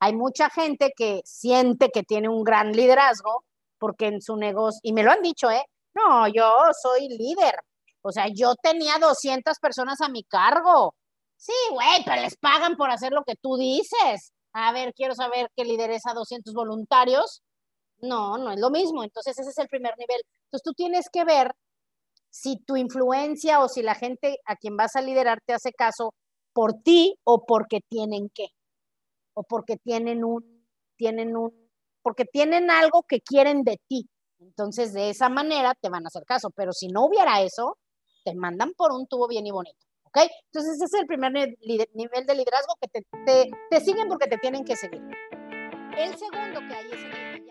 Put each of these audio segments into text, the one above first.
hay mucha gente que siente que tiene un gran liderazgo porque en su negocio, y me lo han dicho, ¿eh? No, yo soy líder. O sea, yo tenía 200 personas a mi cargo. Sí, güey, pero les pagan por hacer lo que tú dices. A ver, quiero saber qué lideres a 200 voluntarios. No, no es lo mismo. Entonces, ese es el primer nivel. Entonces, tú tienes que ver si tu influencia o si la gente a quien vas a liderar te hace caso por ti o porque tienen que, o porque tienen un, tienen un, porque tienen algo que quieren de ti. Entonces, de esa manera te van a hacer caso, pero si no hubiera eso, te mandan por un tubo bien y bonito. ¿Ok? Entonces, ese es el primer nivel de liderazgo que te, te, te siguen porque te tienen que seguir. El segundo que hay es el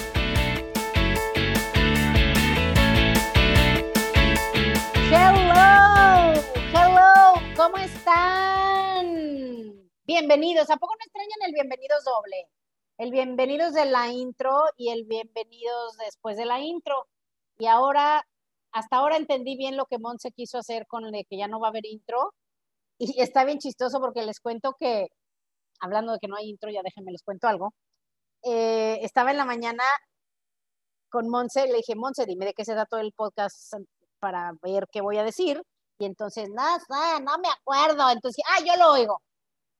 Bienvenidos. ¿A poco no extrañan el bienvenidos doble? El bienvenidos de la intro y el bienvenidos después de la intro. Y ahora, hasta ahora entendí bien lo que Monse quiso hacer con el que ya no va a haber intro. Y está bien chistoso porque les cuento que, hablando de que no hay intro, ya déjenme les cuento algo. Eh, estaba en la mañana con Monse, le dije, Monse, dime de qué se da todo el podcast para ver qué voy a decir. Y entonces, nada, no, no me acuerdo. Entonces, ah, yo lo oigo.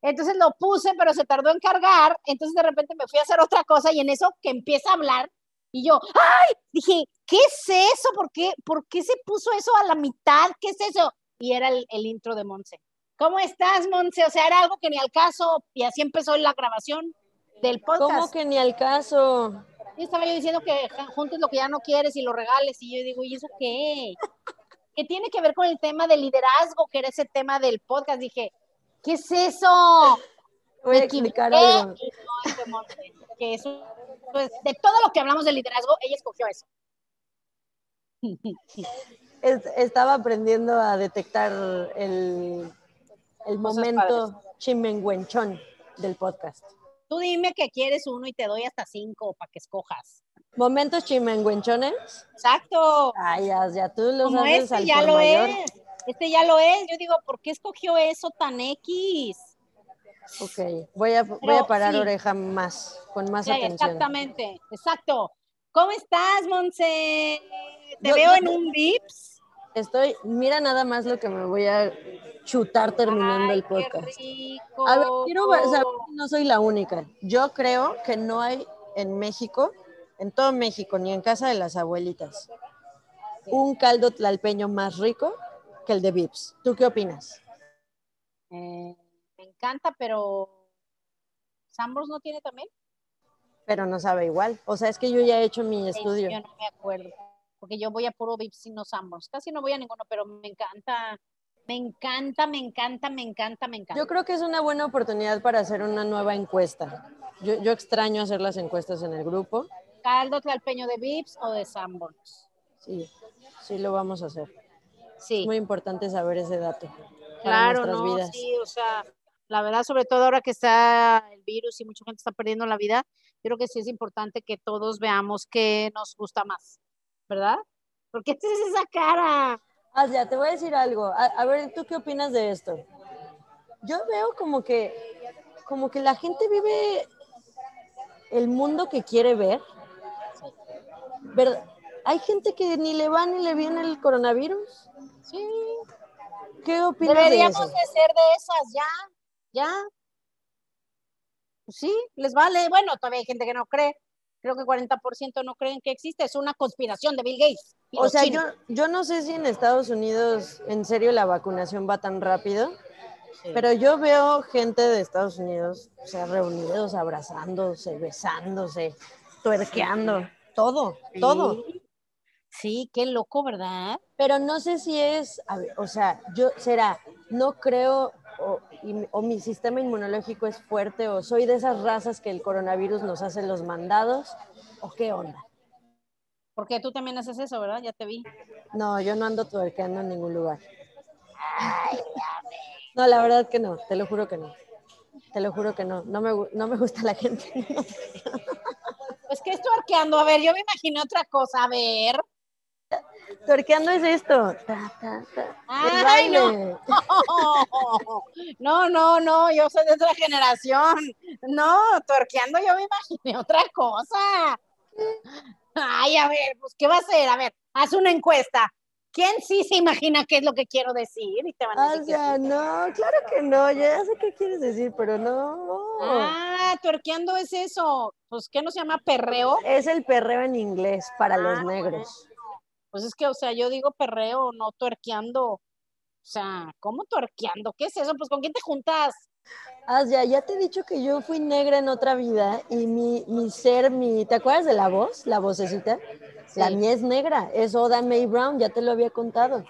Entonces lo puse, pero se tardó en cargar. Entonces de repente me fui a hacer otra cosa y en eso que empieza a hablar y yo, ¡ay! Dije, ¿qué es eso? ¿Por qué, ¿Por qué se puso eso a la mitad? ¿Qué es eso? Y era el, intro de Monse. ¿Cómo estás, Monse? O sea, era algo que ni al caso y así empezó la grabación del podcast. ¿Cómo que ni al caso? Y estaba yo diciendo que juntes lo que ya no quieres y lo regales y yo digo, ¿y eso qué? Que tiene que ver con el tema del liderazgo, que era ese tema del podcast. Dije, ¿qué es eso? Voy a explicar algo. Que eso, pues, de todo lo que hablamos de liderazgo, ella escogió eso. Estaba aprendiendo a detectar el, el momento chimenguenchón del podcast. Tú dime que quieres uno y te doy hasta cinco para que escojas. ¿Momentos chimenguenchones? Exacto. Ay, ya, ya tú lo Como sabes este ya lo es. Este ya lo es. Yo digo, ¿por qué escogió eso tan X? Ok, voy a, voy a parar oreja más, con más atención. Exactamente, exacto. ¿Cómo estás, Monse? Te veo en un VIPS. Estoy, mira nada más lo que me voy a chutar terminando el podcast. A ver, quiero saber si no soy la única. Yo creo que no hay en México en todo México, ni en casa de las abuelitas, un caldo tlalpeño más rico que el de Vips. ¿Tú qué opinas? Eh, me encanta, pero ¿Sambros no tiene también? Pero no sabe igual. O sea, es que yo ya he hecho mi estudio. Yo no me acuerdo, porque yo voy a puro Vips y no Sambros. Casi no voy a ninguno, pero me encanta. Me encanta, me encanta, me encanta, me encanta. Yo creo que es una buena oportunidad para hacer una nueva encuesta. Yo, yo extraño hacer las encuestas en el grupo caldo tlalpeño de Vips o de Sanborns. Sí, sí lo vamos a hacer. Sí. Es muy importante saber ese dato. Claro, no, sí, o sea, la verdad, sobre todo ahora que está el virus y mucha gente está perdiendo la vida, yo creo que sí es importante que todos veamos qué nos gusta más, ¿verdad? ¿Por qué tienes esa cara? Ah, ya, te voy a decir algo. A, a, ver, ¿tú qué opinas de esto? Yo veo como que, como que la gente vive el mundo que quiere ver ¿verdad? Hay gente que ni le va ni le viene el coronavirus. Sí. ¿Qué opinas Deberíamos de, eso? de ser de esas, ya, ya. Pues sí, les vale. Bueno, todavía hay gente que no cree. Creo que 40% no creen que existe. Es una conspiración de Bill Gates. O sea, yo, yo no sé si en Estados Unidos en serio la vacunación va tan rápido, pero yo veo gente de Estados Unidos, o sea, reunidos, abrazándose, besándose, tuerqueando todo, todo. Sí, qué loco, ¿verdad? Pero no sé si es, o sea, yo será, no creo o, mi sistema inmunológico es fuerte o soy de esas razas que el coronavirus nos hace los mandados o qué onda. Porque tú también haces eso, ¿verdad? Ya te vi. No, yo no ando tuerqueando en ningún lugar. no, la verdad que no, te lo juro que no. Te lo juro que no. No me, no me gusta la gente. pues que es tuerqueando. A ver, yo me imagino otra cosa. A ver. Tuerqueando es esto. Ay, no. no, no, no, yo soy de otra generación. No, tuerqueando yo me imaginé otra cosa. Ay, a ver, pues, ¿qué va a hacer? A ver, haz una encuesta. ¿Quién sí se imagina qué es lo que quiero decir? Y te van a decir ah, no, claro que no, ya sé qué quieres decir, pero no. Ah, tuerqueando es eso. Pues, ¿qué no se llama perreo? Es el perreo en inglés para los ah, negros. Pues es que, o sea, yo digo perreo, no tuerqueando. O sea, ¿cómo tuerqueando? ¿Qué es eso? Pues, ¿con quién te juntas? Ah, ya, ya te he dicho que yo fui negra en otra vida y mi, mi ser, mi, ¿te acuerdas de la voz? La vocecita. La mía es negra, es Oda May Brown, ya te lo había contado.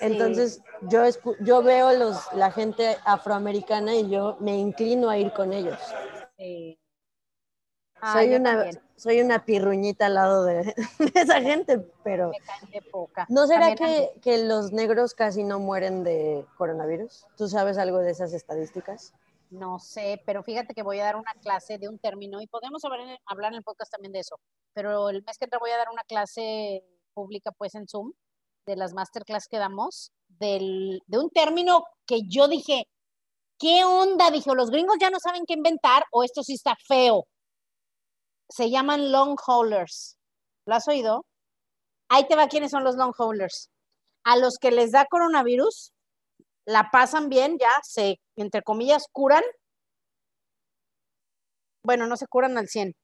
Entonces, yo, yo veo los, la gente afroamericana y yo me inclino a ir con ellos. Sí. soy, una, soy una pirruñita al lado de, esa gente, pero... poca. ¿No será que, que, los negros casi no mueren de coronavirus? ¿Tú sabes algo de esas estadísticas? No sé, pero fíjate que voy a dar una clase de un término y podemos hablar en, hablar en el podcast también de eso, pero el mes que entra voy a dar una clase pública pues en Zoom de las masterclass que damos de un término que yo dije, ¿qué onda? Dije, los gringos ya no saben qué inventar o esto sí está feo. Se llaman long haulers. ¿Lo has oído? Ahí te va quiénes son los long haulers. A los que les da coronavirus, la pasan bien, ya se, entre comillas, curan. Bueno, no se curan al 100.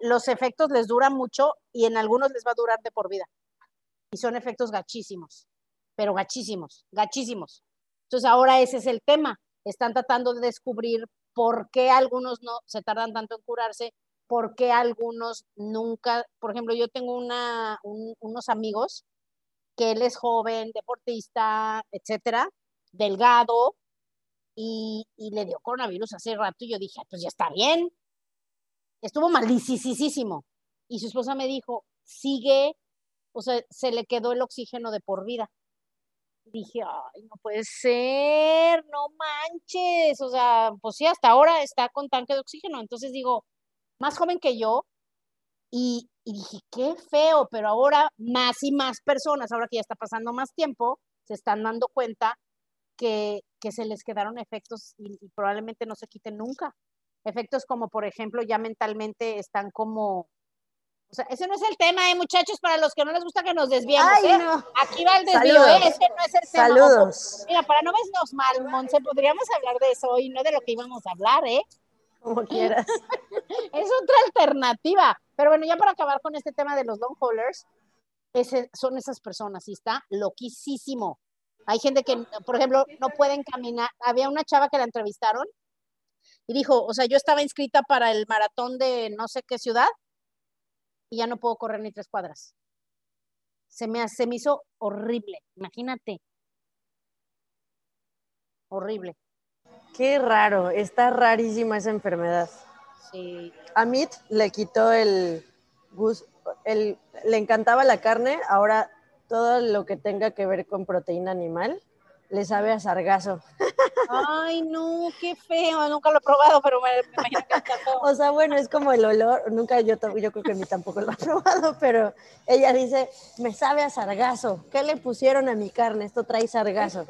Los efectos les duran mucho y en algunos les va a durar de por vida. Y son efectos gachísimos, pero gachísimos, gachísimos. Entonces ahora ese es el tema. Están tratando de descubrir por qué algunos no se tardan tanto en curarse, por qué algunos nunca, por ejemplo, yo tengo una, unos amigos que él es joven, deportista, etcétera, delgado y, le dio coronavirus hace rato y yo dije, pues ya está bien. Estuvo malísimo. Y su esposa me dijo, sigue, o sea, se le quedó el oxígeno de por vida. Dije, ay, no puede ser, no manches. O sea, pues sí, hasta ahora está con tanque de oxígeno. Entonces digo, más joven que yo, y, y, dije, qué feo, pero ahora más y más personas, ahora que ya está pasando más tiempo, se están dando cuenta que, se les quedaron efectos y, probablemente no se quiten nunca. Efectos como, por ejemplo, ya mentalmente están como... O sea, ese no es el tema, ¿eh, muchachos? Para los que no les gusta que nos desviemos, ¿eh? Aquí va el desvío, ¿eh? Ese no es el tema. Saludos. Mira, para no vernos mal, Monse, podríamos hablar de eso y no de lo que íbamos a hablar, ¿eh? Como quieras. es otra alternativa. Pero bueno, ya para acabar con este tema de los long haulers, ese, son esas personas y está loquísimo. Hay gente que, por ejemplo, no pueden caminar. Había una chava que la entrevistaron y dijo, o sea, yo estaba inscrita para el maratón de no sé qué ciudad y ya no puedo correr ni tres cuadras. Se me, se me hizo horrible, imagínate. Horrible. Qué raro, está rarísima esa enfermedad. Sí. A Mit le quitó el, el, le encantaba la carne, ahora todo lo que tenga que ver con proteína animal le sabe a sargazo. Ay, no, qué feo, nunca lo he probado, pero me, imagino que está todo. O sea, bueno, es como el olor, nunca yo, yo creo que a mí tampoco lo he probado, pero ella dice, me sabe a sargazo. ¿Qué le pusieron a mi carne? Esto trae sargazo.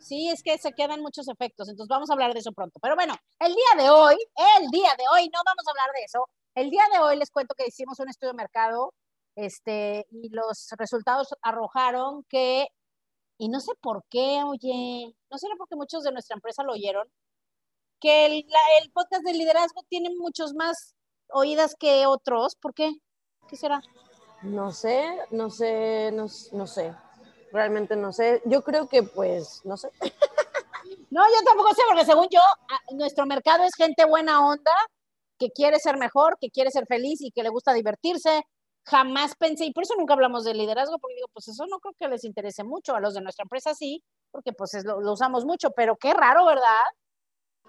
Sí, es que se quedan muchos efectos, entonces vamos a hablar de eso pronto. Pero bueno, el día de hoy, el día de hoy, no vamos a hablar de eso. El día de hoy les cuento que hicimos un estudio de mercado este, y los resultados arrojaron que, y no sé por qué, oye, no sé por qué muchos de nuestra empresa lo oyeron, que el, el podcast de liderazgo tiene muchos más oídas que otros. ¿Por qué? ¿Qué será? No sé, no sé, no, no sé. Realmente no sé. Yo creo que pues, no sé. No, yo tampoco sé, porque según yo, nuestro mercado es gente buena onda, que quiere ser mejor, que quiere ser feliz y que le gusta divertirse, jamás pensé, y por eso nunca hablamos de liderazgo, porque digo, pues eso no creo que les interese mucho, a los de nuestra empresa sí, porque pues lo, usamos mucho, pero qué raro, ¿verdad?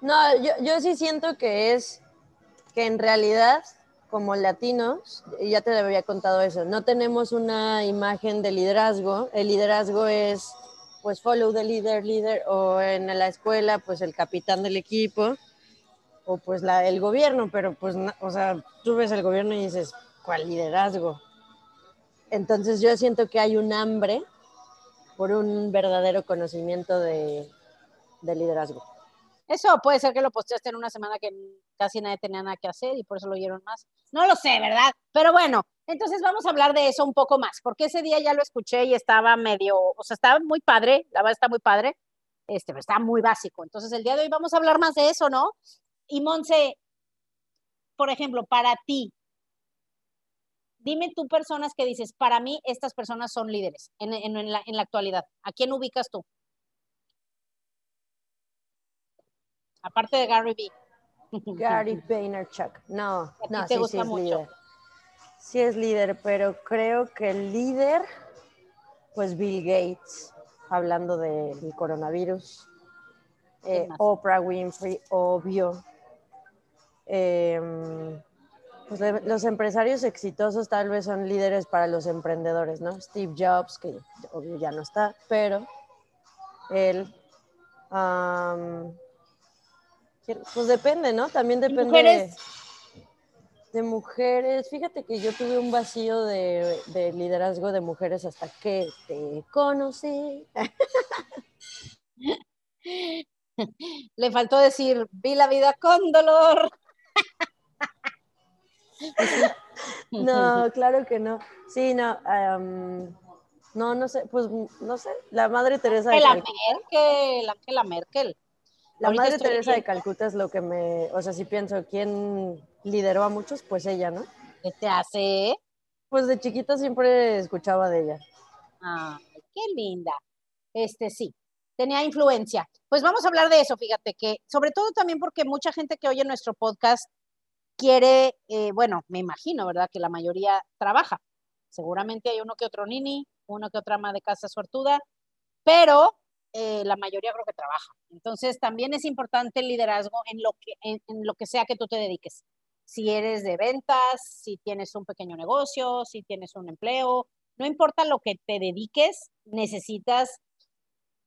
No, yo, yo sí siento que es que en realidad como latinos, ya te había contado eso, no tenemos una imagen de liderazgo. El liderazgo es, pues, follow the leader, leader, o en la escuela, pues, el capitán del equipo, o pues la, el gobierno, pero pues, o sea, tú ves el gobierno y dices, ¿cuál liderazgo? Entonces yo siento que hay un hambre por un verdadero conocimiento de, de liderazgo. Eso puede ser que lo posteaste en una semana que casi nadie tenía nada que hacer y por eso lo oyeron más. No lo sé, ¿verdad? Pero bueno, entonces vamos a hablar de eso un poco más, porque ese día ya lo escuché y estaba medio, o sea, estaba muy padre, la verdad está muy padre, este, pero está muy básico. Entonces el día de hoy vamos a hablar más de eso, ¿no? Y Monse, por ejemplo, para ti, dime tú personas que dices, para mí estas personas son líderes en, en, la, en la actualidad. ¿A quién ubicas tú? Aparte de Gary B. Gary Vaynerchuk. No, no, sí, sí es líder. Sí es líder, pero creo que el líder, pues Bill Gates, hablando del coronavirus. Eh, Oprah Winfrey, obvio. Em, pues los empresarios exitosos tal vez son líderes para los emprendedores, ¿no? Steve Jobs, que obvio ya no está, pero él. Pues depende, ¿no? También depende mujeres? De, mujeres. Fíjate que yo tuve un vacío de, liderazgo de mujeres hasta que te conocí. Le faltó decir, vi la vida con dolor. no, claro que no. Sí, no. no, no sé, pues no sé. La madre Teresa de Merkel, Angela Merkel. La Madre Teresa de Calcuta es lo que me, o sea, si pienso, ¿quién lideró a muchos? Pues ella, ¿no? ¿Qué te hace? Pues de chiquita siempre escuchaba de ella. Ah, qué linda. Este sí, tenía influencia. Pues vamos a hablar de eso, fíjate que, sobre todo también porque mucha gente que oye nuestro podcast quiere, eh, bueno, me imagino, ¿verdad? Que la mayoría trabaja. Seguramente hay uno que otro nini, uno que otra ama de casa suertuda, pero eh, la mayoría creo que trabaja. Entonces, también es importante el liderazgo en lo, que, en, lo que sea que tú te dediques. Si eres de ventas, si tienes un pequeño negocio, si tienes un empleo, no importa lo que te dediques, necesitas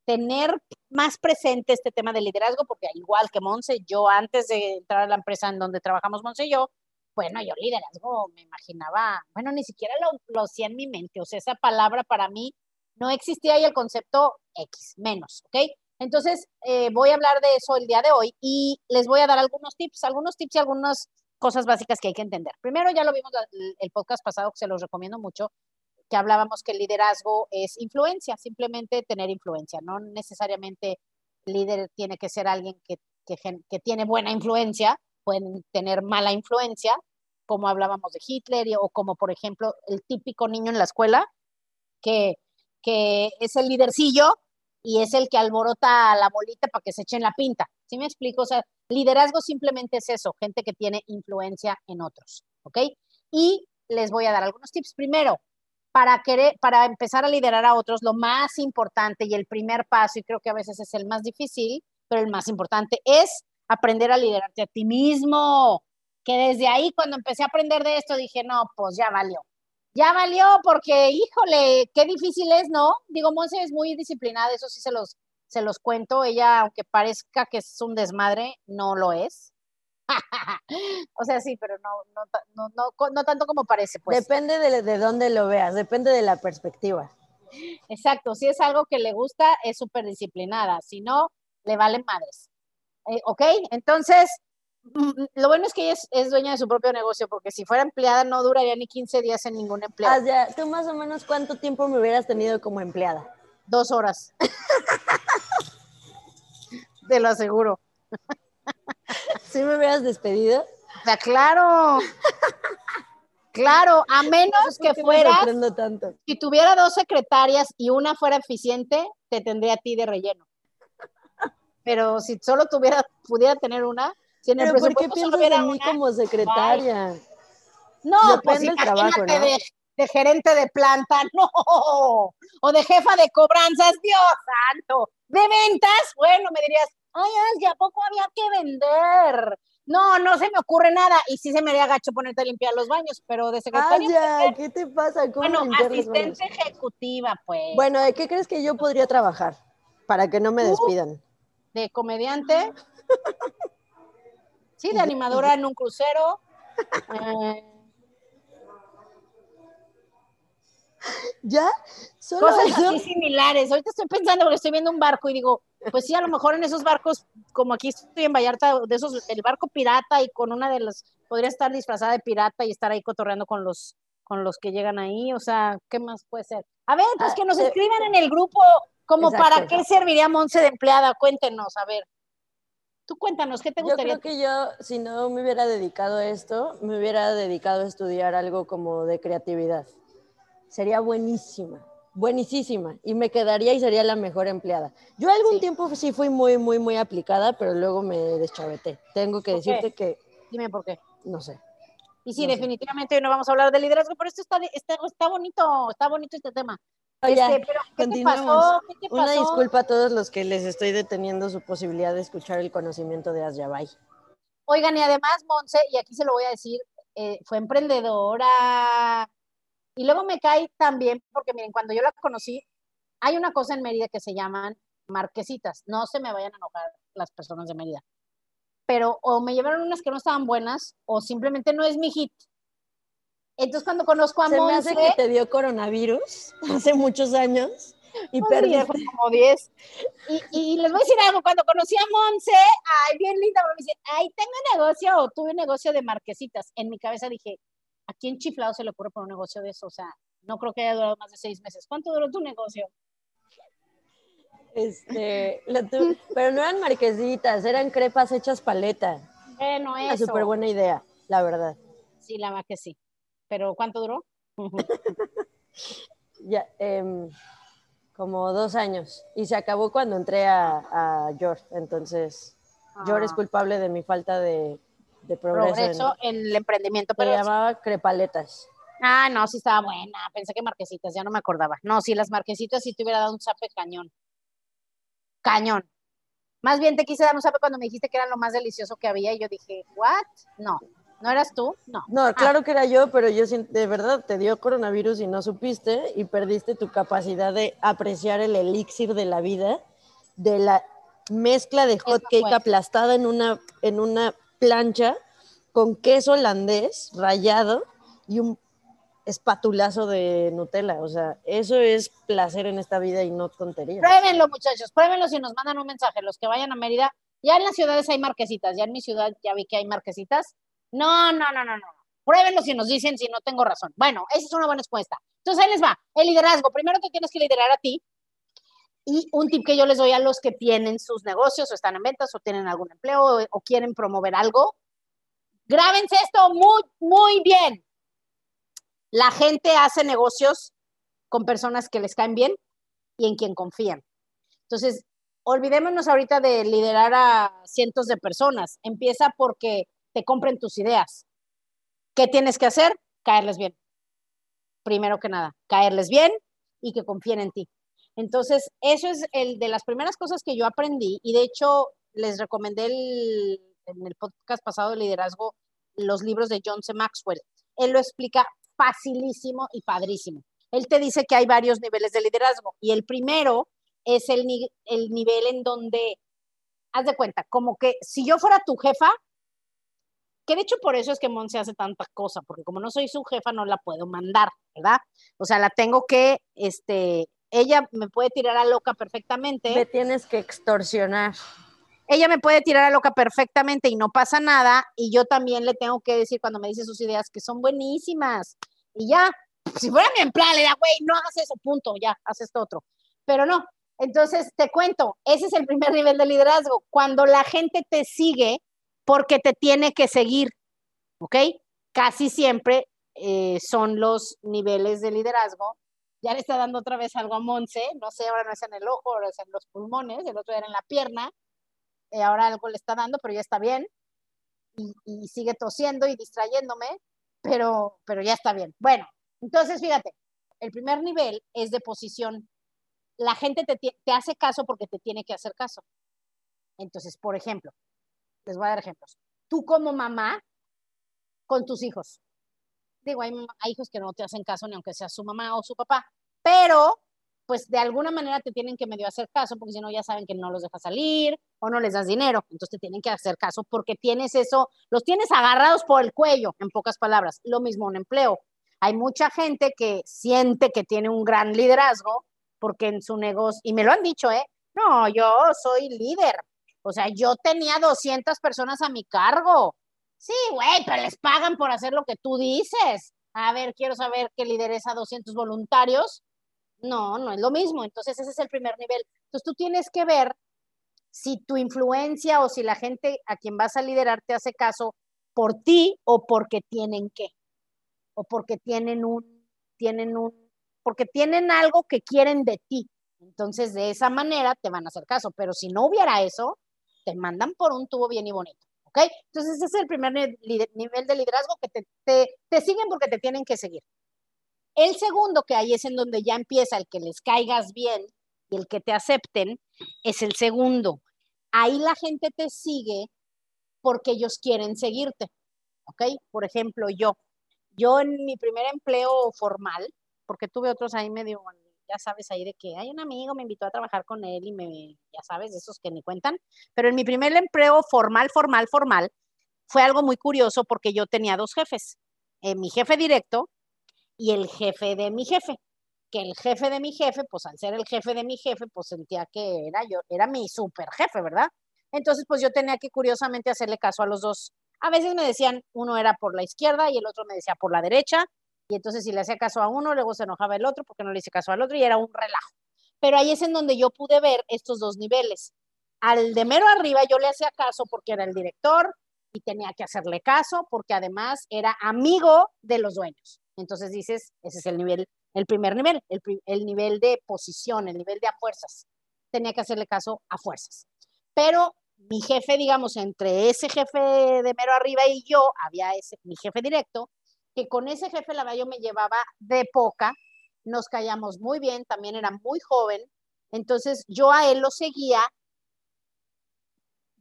tener más presente este tema de liderazgo, porque igual que Monse, yo antes de entrar a la empresa en donde trabajamos Monse y yo, bueno, yo liderazgo me imaginaba, bueno, ni siquiera lo, lo hacía en mi mente, o sea, esa palabra para mí no existía ahí el concepto X, menos, ¿ok? Entonces, eh, voy a hablar de eso el día de hoy y les voy a dar algunos tips, algunos tips y algunas cosas básicas que hay que entender. Primero, ya lo vimos el podcast pasado, que se los recomiendo mucho, que hablábamos que el liderazgo es influencia, simplemente tener influencia, no necesariamente líder tiene que ser alguien que, que, que tiene buena influencia, pueden tener mala influencia, como hablábamos de Hitler o como, por ejemplo, el típico niño en la escuela que que es el lidercillo y es el que alborota a la bolita para que se echen la pinta. ¿Sí me explico? O sea, liderazgo simplemente es eso, gente que tiene influencia en otros, ¿ok? Y les voy a dar algunos tips. Primero, para, querer, para empezar a liderar a otros, lo más importante y el primer paso, y creo que a veces es el más difícil, pero el más importante es aprender a liderarte a ti mismo. Que desde ahí, cuando empecé a aprender de esto, dije, no, pues ya valió ya valió porque, híjole, qué difícil es, ¿no? Digo, Monse es muy disciplinada, eso sí se los, se los cuento. Ella, aunque parezca que es un desmadre, no lo es. o sea, sí, pero no, no, no, no, tanto como parece. Pues. Depende de, de dónde lo veas, depende de la perspectiva. Exacto, si es algo que le gusta, es súper disciplinada, si no, le valen madres. Eh, ¿Ok? Entonces, Mm, lo bueno es que ella es, dueña de su propio negocio, porque si fuera empleada no duraría ni 15 días en ningún empleo. Ah, ¿Tú más o menos cuánto tiempo me hubieras tenido como empleada? Dos horas. Te lo aseguro. ¿Sí me hubieras despedido? O sea, claro. Claro, a menos que fuera. tanto. Si tuviera dos secretarias y una fuera eficiente, te tendría a ti de relleno. Pero si solo tuviera, pudiera tener una, ¿Pero por qué piensas en mí como secretaria? No, pues del trabajo, ¿no? De, de, gerente de planta, no. O de jefa de cobranzas, Dios santo. De ventas, bueno, me dirías, ay, ¿a poco había que vender? No, no se me ocurre nada. Y sí se me haría gacho ponerte a limpiar los baños, pero de secretaria. ¿qué te pasa? bueno, asistente ejecutiva, pues. Bueno, ¿de qué crees que yo podría trabajar? Para que no me despidan. De comediante. sí, de animadora en un crucero. Eh, ¿Ya? Cosas así similares. Ahorita estoy pensando porque estoy viendo un barco y digo, pues sí, a lo mejor en esos barcos, como aquí estoy en Vallarta, de esos, el barco pirata y con una de las, podría estar disfrazada de pirata y estar ahí cotorreando con los, con los que llegan ahí. O sea, ¿qué más puede ser? A ver, pues ah, que nos escriban en el grupo, como para qué serviría Monse de empleada. Cuéntenos, a ver. Tú cuéntanos, ¿qué te gustaría? Yo creo que yo, si no me hubiera dedicado a esto, me hubiera dedicado a estudiar algo como de creatividad sería buenísima, buenísima, y me quedaría y sería la mejor empleada. Yo algún tiempo sí fui muy, muy, muy aplicada, pero luego me deschaveté. Tengo que decirte que... Dime por qué. No sé. Y sí, definitivamente hoy no vamos a hablar de liderazgo, pero esto está, está, está bonito, está bonito este tema. Oye, este, ¿qué te pasó? Una disculpa a todos los que les estoy deteniendo su posibilidad de escuchar el conocimiento de Asyabay. Oigan, y además, Monse, y aquí se lo voy a decir, eh, fue emprendedora, y luego me cae también, porque miren, cuando yo la conocí, hay una cosa en Mérida que se llaman marquesitas. No se me vayan a enojar las personas de Mérida. Pero o me llevaron unas que no estaban buenas, o simplemente no es mi hit. Entonces cuando conozco a Se me hace que te dio coronavirus hace muchos años y pues perdí como 10. Y, y, les voy a decir algo, cuando conocí a Monse, ay, bien linda, me dice, ay, tengo negocio o tuve negocio de marquesitas. En mi cabeza dije, ¿A quién chiflado se le ocurre por un negocio de eso? O sea, no creo que haya durado más de seis meses. ¿Cuánto duró tu negocio? Este, pero no eran marquesitas, eran crepas hechas paleta. Bueno, eso. Una súper buena idea, la verdad. Sí, la verdad que sí. Pero ¿cuánto duró? ya, em, como dos años. Y se acabó cuando entré a, a George. Entonces, George es ah. culpable de mi falta de de progreso, en, el emprendimiento. Pero se llamaba crepaletas. Ah, no, sí estaba buena. Pensé que marquesitas, ya no me acordaba. No, sí, las marquesitas sí te hubiera dado un zape cañón. Cañón. Más bien te quise dar un zape cuando me dijiste que era lo más delicioso que había y yo dije, ¿what? No. ¿No eras tú? No. No, ah. claro que era yo, pero yo de verdad te dio coronavirus y no supiste y perdiste tu capacidad de apreciar el elixir de la vida, de la mezcla de hot cake aplastada en una, en una plancha con queso holandés rallado y un espatulazo de Nutella. O sea, eso es placer en esta vida y no tontería. Pruébenlo, muchachos, pruébenlo si nos mandan un mensaje. Los que vayan a Mérida, ya en las ciudades hay marquesitas, ya en mi ciudad ya vi que hay marquesitas. No, no, no, no, no. Pruébenlo si nos dicen si no tengo razón. Bueno, esa es una buena respuesta. Entonces ahí les va. El liderazgo. Primero te tienes que liderar a ti. Y un tip que yo les doy a los que tienen sus negocios o están en ventas o tienen algún empleo o, quieren promover algo, grábense esto muy, muy bien. La gente hace negocios con personas que les caen bien y en quien confían. Entonces, olvidémonos ahorita de liderar a cientos de personas. Empieza porque te compren tus ideas. ¿Qué tienes que hacer? Caerles bien. Primero que nada, caerles bien y que confíen en ti. Entonces, eso es el de las primeras cosas que yo aprendí y de hecho les recomendé en el podcast pasado de liderazgo los libros de John C. Maxwell. Él lo explica facilísimo y padrísimo. Él te dice que hay varios niveles de liderazgo y el primero es el, el nivel en donde, haz de cuenta, como que si yo fuera tu jefa, que de hecho por eso es que Monse hace tanta cosa, porque como no soy su jefa no la puedo mandar, ¿verdad? O sea, la tengo que, este, ella me puede tirar a loca perfectamente. Me tienes que extorsionar. Ella me puede tirar a loca perfectamente y no pasa nada. Y yo también le tengo que decir cuando me dice sus ideas que son buenísimas. Y ya, si fuera mi empleada, le da, güey, no hagas eso, punto, ya, haz esto otro. Pero no. Entonces, te cuento, ese es el primer nivel de liderazgo. Cuando la gente te sigue porque te tiene que seguir, ¿ok? Casi siempre eh, son los niveles de liderazgo ya le está dando otra vez algo a Monse, no sé, ahora no es en el ojo, ahora es en los pulmones, el otro era en la pierna, eh, ahora algo le está dando, pero ya está bien, y, sigue tosiendo y distrayéndome, pero, pero ya está bien. Bueno, entonces fíjate, el primer nivel es de posición. La gente te, te hace caso porque te tiene que hacer caso. Entonces, por ejemplo, les voy a dar ejemplos. tú como mamá con tus hijos. Digo, hay, hay hijos que no te hacen caso ni aunque sea su mamá o su papá, pero pues de alguna manera te tienen que medio hacer caso, porque si no ya saben que no los dejas salir o no les das dinero, entonces te tienen que hacer caso porque tienes eso, los tienes agarrados por el cuello, en pocas palabras. Lo mismo un empleo. Hay mucha gente que siente que tiene un gran liderazgo porque en su negocio, y me lo han dicho, ¿eh? No, yo soy líder. O sea, yo tenía 200 personas a mi cargo. Sí, güey, pero les pagan por hacer lo que tú dices. A ver, quiero saber qué lideresa 200 voluntarios no, no es lo mismo. Entonces ese es el primer nivel. Entonces tú tienes que ver si tu influencia o si la gente a quien vas a liderar te hace caso por ti o porque tienen que. O porque tienen un, tienen un, porque tienen algo que quieren de ti. Entonces de esa manera te van a hacer caso. Pero si no hubiera eso, te mandan por un tubo bien y bonito. ¿Ok? Entonces ese es el primer nivel de liderazgo que te, te, te siguen porque te tienen que seguir. El segundo que hay es en donde ya empieza el que les caigas bien y el que te acepten, es el segundo. Ahí la gente te sigue porque ellos quieren seguirte, ¿ok? Por ejemplo, yo, yo en mi primer empleo formal, porque tuve otros ahí medio, ya sabes, ahí de que hay un amigo, me invitó a trabajar con él y me, ya sabes, esos que ni cuentan, pero en mi primer empleo formal, formal, formal, fue algo muy curioso porque yo tenía dos jefes. Eh, mi jefe directo, y el jefe de mi jefe, que el jefe de mi jefe, pues al ser el jefe de mi jefe, pues sentía que era yo, era mi super jefe, ¿verdad? Entonces, pues yo tenía que curiosamente hacerle caso a los dos. A veces me decían, uno era por la izquierda y el otro me decía por la derecha, y entonces si le hacía caso a uno, luego se enojaba el otro porque no le hice caso al otro y era un relajo. Pero ahí es en donde yo pude ver estos dos niveles. Al de mero arriba yo le hacía caso porque era el director y tenía que hacerle caso porque además era amigo de los dueños. Entonces dices, ese es el nivel, el primer nivel, el, nivel de posición, el nivel de a fuerzas. Tenía que hacerle caso a fuerzas. Pero mi jefe, digamos, entre ese jefe de mero arriba y yo, había ese, mi jefe directo, que con ese jefe la verdad yo me llevaba de poca, nos callamos muy bien, también era muy joven, entonces yo a él lo seguía,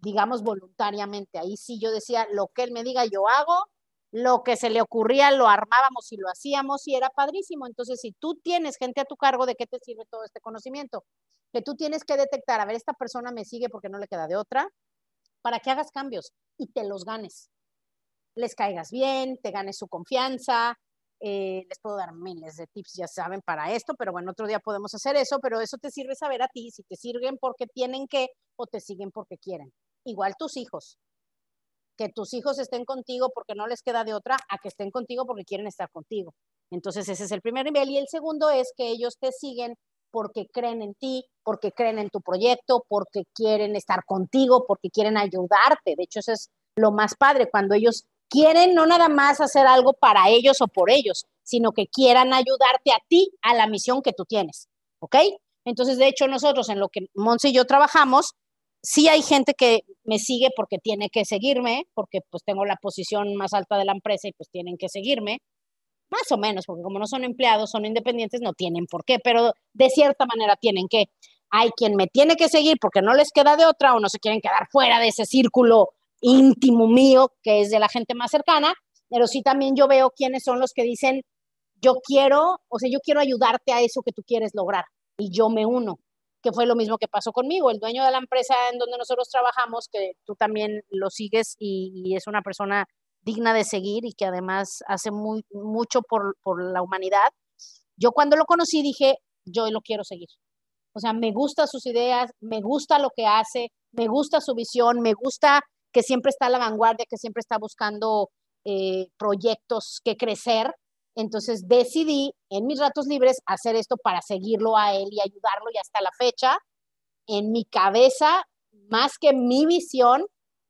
digamos, voluntariamente. Ahí sí yo decía, lo que él me diga yo hago, lo que se le ocurría lo armábamos y lo hacíamos y era padrísimo. Entonces, si tú tienes gente a tu cargo, ¿de qué te sirve todo este conocimiento? Que tú tienes que detectar, a ver, esta persona me sigue porque no le queda de otra, para que hagas cambios y te los ganes. Les caigas bien, te ganes su confianza. Eh, les puedo dar miles de tips, ya saben, para esto, pero bueno, otro día podemos hacer eso, pero eso te sirve saber a ti si te sirven porque tienen que o te siguen porque quieren. Igual tus hijos, que tus hijos estén contigo porque no les queda de otra a que estén contigo porque quieren estar contigo. Entonces ese es el primer nivel y el segundo es que ellos te siguen porque creen en ti, porque creen en tu proyecto, porque quieren estar contigo, porque quieren ayudarte. De hecho, eso es lo más padre, cuando ellos quieren no nada más hacer algo para ellos o por ellos, sino que quieran ayudarte a ti a la misión que tú tienes. ¿Ok? Entonces, de hecho, nosotros en lo que Monse y yo trabajamos, sí hay gente que me sigue porque tiene que seguirme, porque pues tengo la posición más alta de la empresa y pues tienen que seguirme, más o menos, porque como no son empleados, son independientes, no tienen por qué, pero de cierta manera tienen que. Hay quien me tiene que seguir porque no les queda de otra o no se quieren quedar fuera de ese círculo íntimo mío, que es de la gente más cercana, pero sí también yo veo quiénes son los que dicen, yo quiero, o sea, yo quiero ayudarte a eso que tú quieres lograr y yo me uno que fue lo mismo que pasó conmigo. El dueño de la empresa en donde nosotros trabajamos, que tú también lo sigues y, es una persona digna de seguir y que además hace muy, mucho por, por la humanidad. Yo cuando lo conocí dije, yo lo quiero seguir. O sea, me gustan sus ideas, me gusta lo que hace, me gusta su visión, me gusta que siempre está a la vanguardia, que siempre está buscando eh, proyectos que crecer entonces decidí en mis ratos libres hacer esto para seguirlo a él y ayudarlo y hasta la fecha, en mi cabeza, más que mi visión,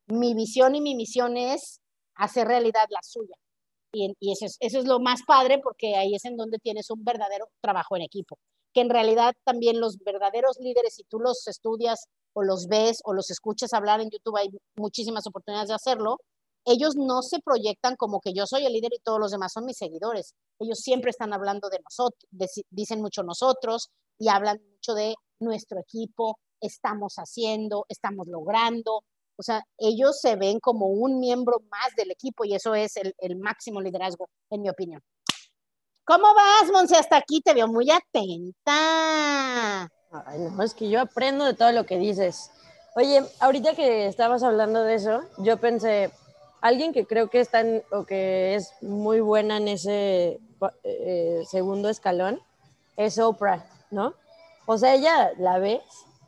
mi visión y mi misión es hacer realidad la suya. Y, eso, es, eso es lo más padre porque ahí es en donde tienes un verdadero trabajo en equipo, que en realidad también los verdaderos líderes, si tú los estudias o los ves o los escuchas hablar en YouTube, hay muchísimas oportunidades de hacerlo, ellos no se proyectan como que yo soy el líder y todos los demás son mis seguidores. Ellos siempre están hablando de nosotros, dicen mucho nosotros y hablan mucho de nuestro equipo, estamos haciendo, estamos logrando. O sea, ellos se ven como un miembro más del equipo y eso es el, el máximo liderazgo, en mi opinión. ¿Cómo vas, Monse? Hasta aquí te veo muy atenta. Ay, no, es que yo aprendo de todo lo que dices. Oye, ahorita que estabas hablando de eso, yo pensé, alguien que creo que está o que es muy buena en ese eh, segundo escalón es Oprah, ¿no? O sea, ella la ves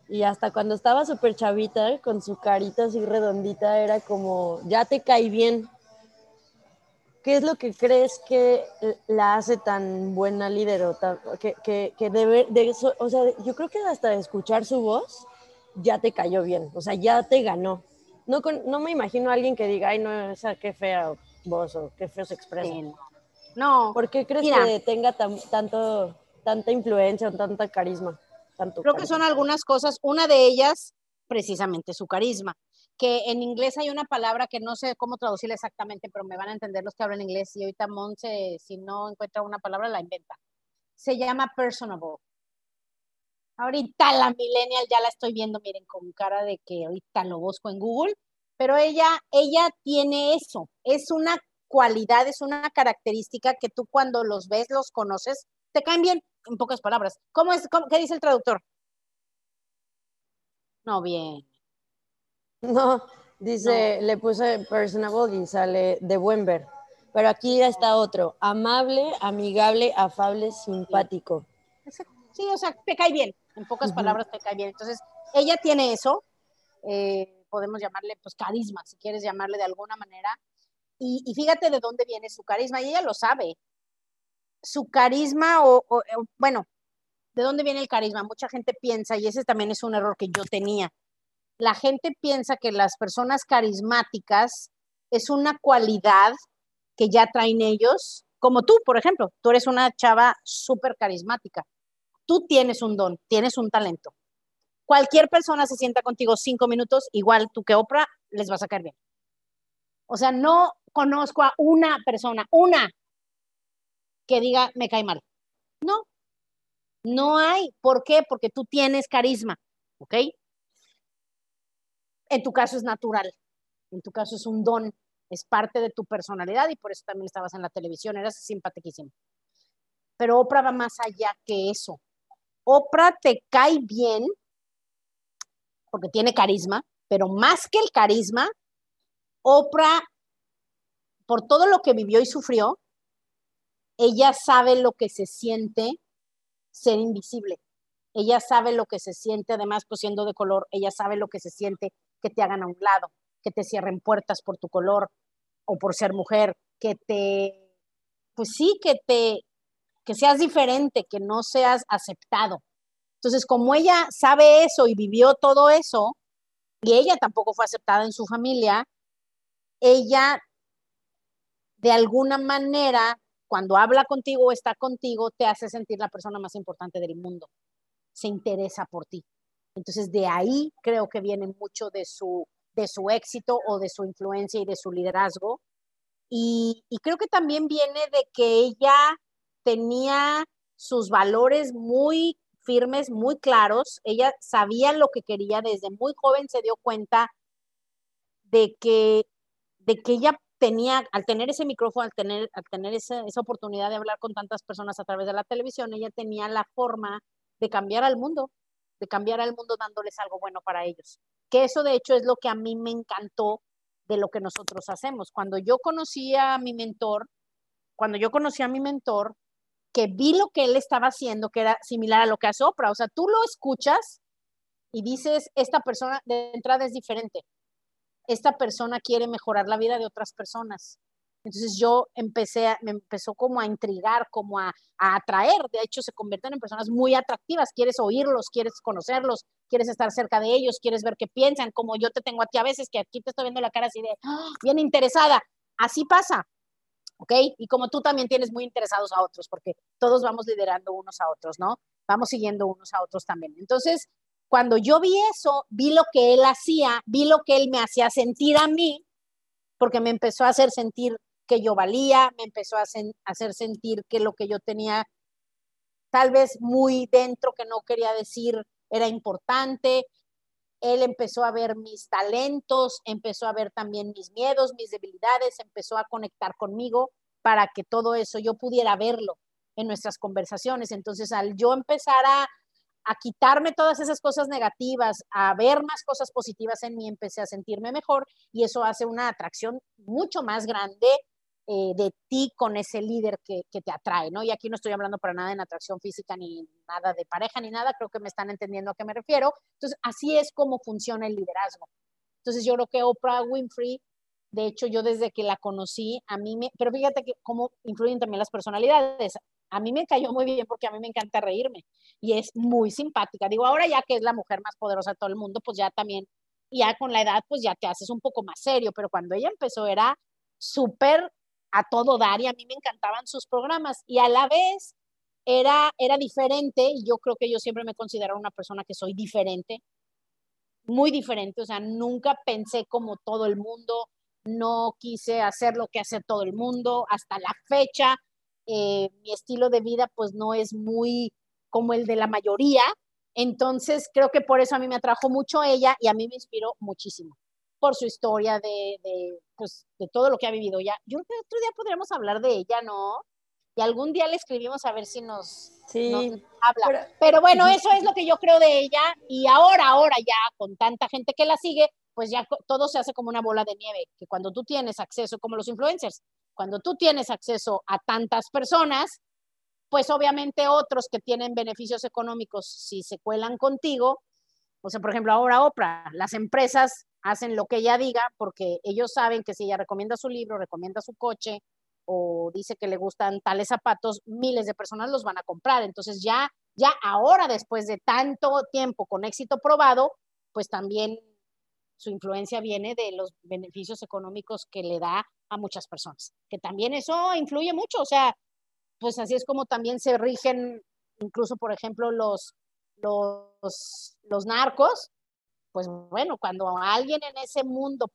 y hasta cuando estaba súper chavita, con su carita así redondita, era como, ya te cae bien. ¿Qué es lo que crees que la hace tan buena líder? O que, que, que debe, de o sea, yo creo que hasta escuchar su voz ya te cayó bien, o sea, ya te ganó. No, no me imagino a alguien que diga, ay, no, esa qué fea voz o qué feo se expresa. no. ¿Por qué crees que tenga tanto, tanta influencia o tanta carisma? Creo que son algunas cosas. Una de ellas, precisamente su carisma. Que en inglés hay una palabra que no sé cómo traducirla exactamente, pero me van a entender los que hablan inglés. Y ahorita Monse, si no encuentra una palabra, la inventa. Se llama personable. Ahorita la millennial ya la estoy viendo, miren, con cara de que ahorita lo busco en Google, pero ella, ella tiene eso, es una cualidad, es una característica que tú cuando los ves, los conoces, te caen bien en pocas palabras. ¿Cómo es? ¿Qué dice el traductor? No, bien. No, dice, le puse personable y sale de buen ver. Pero aquí está otro, amable, amigable, afable, simpático. Sí, o sea, te cae bien, en pocas palabras te cae bien. Entonces, ella tiene eso, eh, podemos llamarle pues carisma, si quieres llamarle de alguna manera. Y, y, fíjate de dónde viene su carisma, y ella lo sabe su carisma o, bueno, ¿de dónde viene el carisma? Mucha gente piensa, y ese también es un error que yo tenía, la gente piensa que las personas carismáticas es una cualidad que ya traen ellos, como tú, por ejemplo, tú eres una chava súper carismática, tú tienes un don, tienes un talento. Cualquier persona se sienta contigo cinco minutos, igual tú que Oprah, les vas a caer bien. O sea, no conozco a una persona, una que diga, me cae mal. No, no hay. ¿Por qué? Porque tú tienes carisma, ¿ok? En tu caso es natural, en tu caso es un don, es parte de tu personalidad y por eso también estabas en la televisión, eras simpaticísimo. Pero Oprah va más allá que eso. Oprah te cae bien porque tiene carisma, pero más que el carisma, Oprah, por todo lo que vivió y sufrió, ella sabe lo que se siente ser invisible. Ella sabe lo que se siente, además, pues de color, ella sabe lo que se siente que te hagan a un lado, que te cierren puertas por tu color o por ser mujer, que te, pues sí, que te, que seas diferente, que no seas aceptado. Entonces, como ella sabe eso y vivió todo eso, y ella tampoco fue aceptada en su familia, ella de alguna manera cuando habla contigo o está contigo, te hace sentir la persona más importante del mundo. Se interesa por ti. Entonces, de ahí creo que viene mucho de su, de su éxito o de su influencia y de su liderazgo. Y, creo que también viene de que ella tenía sus valores muy firmes, muy claros. Ella sabía lo que quería desde muy joven, se dio cuenta de que, de que ella tenía, al tener ese micrófono, al tener, al tener esa, esa oportunidad de hablar con tantas personas a través de la televisión, ella tenía la forma de cambiar al mundo, de cambiar al mundo dándoles algo bueno para ellos. Que eso de hecho es lo que a mí me encantó de lo que nosotros hacemos. Cuando yo conocí a mi mentor, cuando yo conocí a mi mentor, que vi lo que él estaba haciendo, que era similar a lo que hace Oprah, o sea, tú lo escuchas y dices, esta persona de entrada es diferente, esta persona quiere mejorar la vida de otras personas. Entonces yo empecé, a, me empezó como a intrigar, como a, atraer, de hecho se convierten en personas muy atractivas, quieres oírlos, quieres conocerlos, quieres estar cerca de ellos, quieres ver qué piensan, como yo te tengo a ti a veces, que aquí te estoy viendo la cara así de, ¡ah! bien interesada, así pasa, ¿ok? Y como tú también tienes muy interesados a otros, porque todos vamos liderando unos a otros, ¿no? Vamos siguiendo unos a otros también. Entonces, cuando yo vi eso, vi lo que él hacía, vi lo que él me hacía sentir a mí, porque me empezó a hacer sentir que yo valía, me empezó a hacer sentir que lo que yo tenía tal vez muy dentro que no quería decir era importante. él empezó a ver mis talentos, empezó a ver también mis miedos, mis debilidades, empezó a conectar conmigo para que todo eso yo pudiera verlo en nuestras conversaciones. Entonces, al yo empezar a, quitarme todas esas cosas negativas, a ver más cosas positivas en mí, empecé a sentirme mejor y eso hace una atracción mucho más grande eh, de ti con ese líder que, te atrae, ¿no? Y aquí no estoy hablando para nada en atracción física ni nada de pareja ni nada, creo que me están entendiendo a qué me refiero. Entonces, así es como funciona el liderazgo. Entonces, yo creo que Oprah Winfrey de hecho, yo desde que la conocí, a mí me, pero fíjate que cómo influyen también las personalidades. A mí me cayó muy bien porque a mí me encanta reírme y es muy simpática. Digo, ahora ya que es la mujer más poderosa de todo el mundo, pues ya también, ya con la edad, pues ya te haces un poco más serio, pero cuando ella empezó era súper a todo dar y a mí me encantaban sus programas y a la vez era, era diferente y yo creo que yo siempre me considero una persona que soy diferente, muy diferente, o sea, nunca pensé como todo el mundo, no quise hacer lo que hace todo el mundo. Hasta la fecha, eh, mi estilo de vida pues no es muy como el de la mayoría. Entonces creo que por eso a mí me atrajo mucho ella y a mí me inspiró muchísimo por su historia de, de, pues, de todo lo que ha vivido ya. Yo creo que otro día podríamos hablar de ella, ¿no? Y algún día le escribimos a ver si nos, habla. pero, bueno, eso es lo que yo creo de ella y ahora, ahora ya con tanta gente que la sigue, pues ya todo se hace como una bola de nieve, que cuando tú tienes acceso, como los influencers, cuando tú tienes acceso a tantas personas, pues obviamente otros que tienen beneficios económicos, si se cuelan contigo, o sea, por ejemplo, ahora Oprah, las empresas hacen lo que ella diga porque ellos saben que si ella recomienda su libro, recomienda su coche o dice que le gustan tales zapatos, miles de personas los van a comprar. Entonces ya, ya ahora, después de tanto tiempo con éxito probado, pues también su influencia viene de los beneficios económicos que le da a muchas personas, que también eso influye mucho, o sea, pues así es como también se rigen incluso, por ejemplo, los, los, los narcos, pues bueno, cuando alguien en ese mundo